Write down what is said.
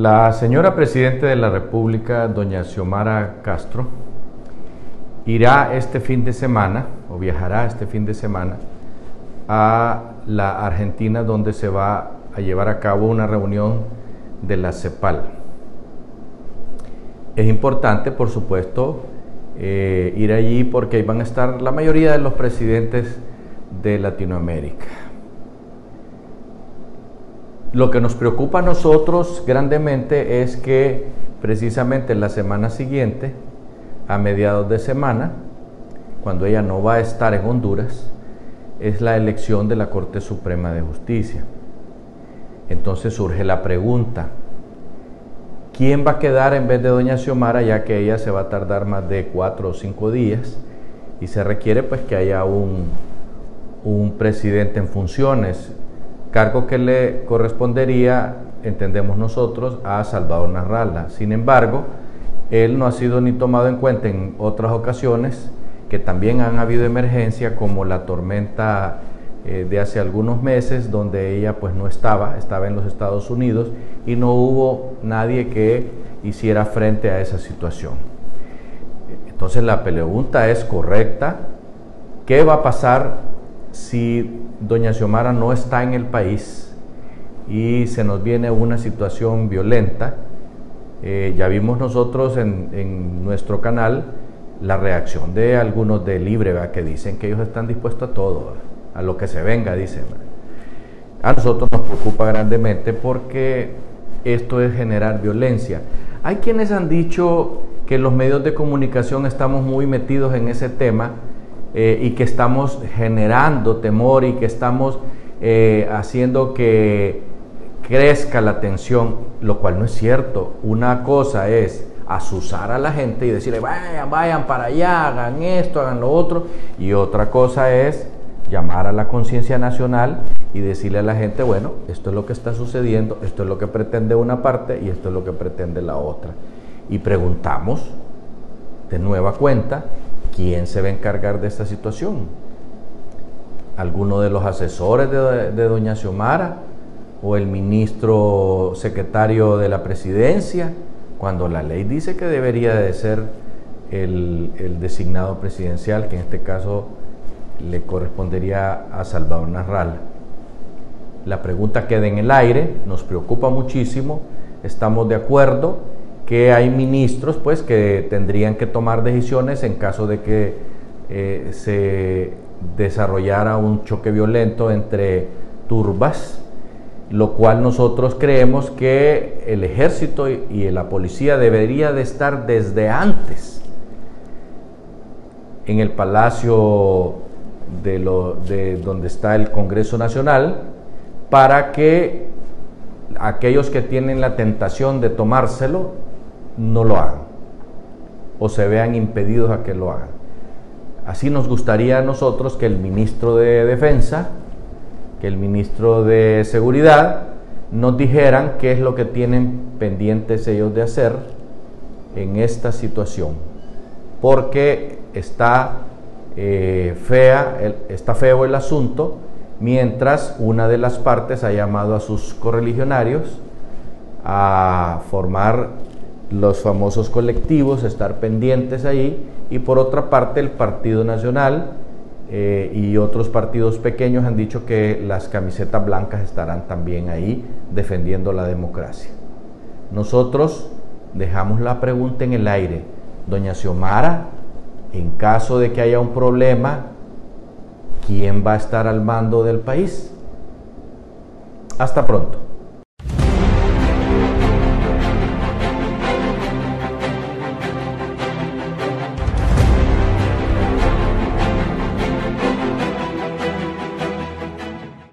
La señora Presidenta de la República, doña Xiomara Castro, irá este fin de semana, o viajará este fin de semana, a la Argentina donde se va a llevar a cabo una reunión de la CEPAL. Es importante, por supuesto, eh, ir allí porque ahí van a estar la mayoría de los presidentes de Latinoamérica. Lo que nos preocupa a nosotros grandemente es que precisamente la semana siguiente, a mediados de semana, cuando ella no va a estar en Honduras, es la elección de la Corte Suprema de Justicia. Entonces surge la pregunta, ¿quién va a quedar en vez de doña Xiomara ya que ella se va a tardar más de cuatro o cinco días y se requiere pues que haya un, un presidente en funciones cargo que le correspondería, entendemos nosotros, a Salvador Narrala. Sin embargo, él no ha sido ni tomado en cuenta en otras ocasiones que también han habido emergencias como la tormenta eh, de hace algunos meses donde ella pues no estaba, estaba en los Estados Unidos y no hubo nadie que hiciera frente a esa situación. Entonces la pregunta es correcta, ¿qué va a pasar si doña Xiomara no está en el país y se nos viene una situación violenta, eh, ya vimos nosotros en, nuestro canal la reacción de algunos de Libre, que dicen que ellos están dispuestos a todo, a lo que se venga, dicen. A nosotros nos preocupa grandemente porque esto es generar violencia. Hay quienes han dicho que los medios de comunicación estamos muy metidos en ese tema, eh, y que estamos generando temor y que estamos eh, haciendo que crezca la tensión, lo cual no es cierto. Una cosa es asusar a la gente y decirle, vayan, vayan para allá, hagan esto, hagan lo otro. Y otra cosa es llamar a la conciencia nacional y decirle a la gente, bueno, esto es lo que está sucediendo, esto es lo que pretende una parte y esto es lo que pretende la otra. Y preguntamos de nueva cuenta ¿quién se va a encargar de esta situación? ¿Alguno de los asesores de, doña Xiomara? ¿O el ministro secretario de la presidencia? Cuando la ley dice que debería de ser el, el designado presidencial, que en este caso le correspondería a Salvador Narral. La pregunta queda en el aire, nos preocupa muchísimo, estamos de acuerdo que hay ministros pues que tendrían que tomar decisiones en caso de que eh, se desarrollara un choque violento entre turbas, lo cual nosotros creemos que el ejército y, la policía debería de estar desde antes en el palacio de, donde está el Congreso Nacional para que aquellos que tienen la tentación de tomárselo no lo hagan o se vean impedidos a que lo hagan. Así nos gustaría a nosotros que el ministro de Defensa, que el ministro de Seguridad nos dijeran qué es lo que tienen pendientes ellos de hacer en esta situación, porque está eh, fea, está feo el asunto, mientras una de las partes ha llamado a sus correligionarios a formar los famosos colectivos, estar pendientes ahí, y por otra parte el Partido Nacional eh, y otros partidos pequeños han dicho que las camisetas blancas estarán también ahí defendiendo la democracia. Nosotros dejamos la pregunta en el aire. Doña Xiomara, en caso de que haya un problema, ¿quién va a estar al mando del país? Hasta pronto.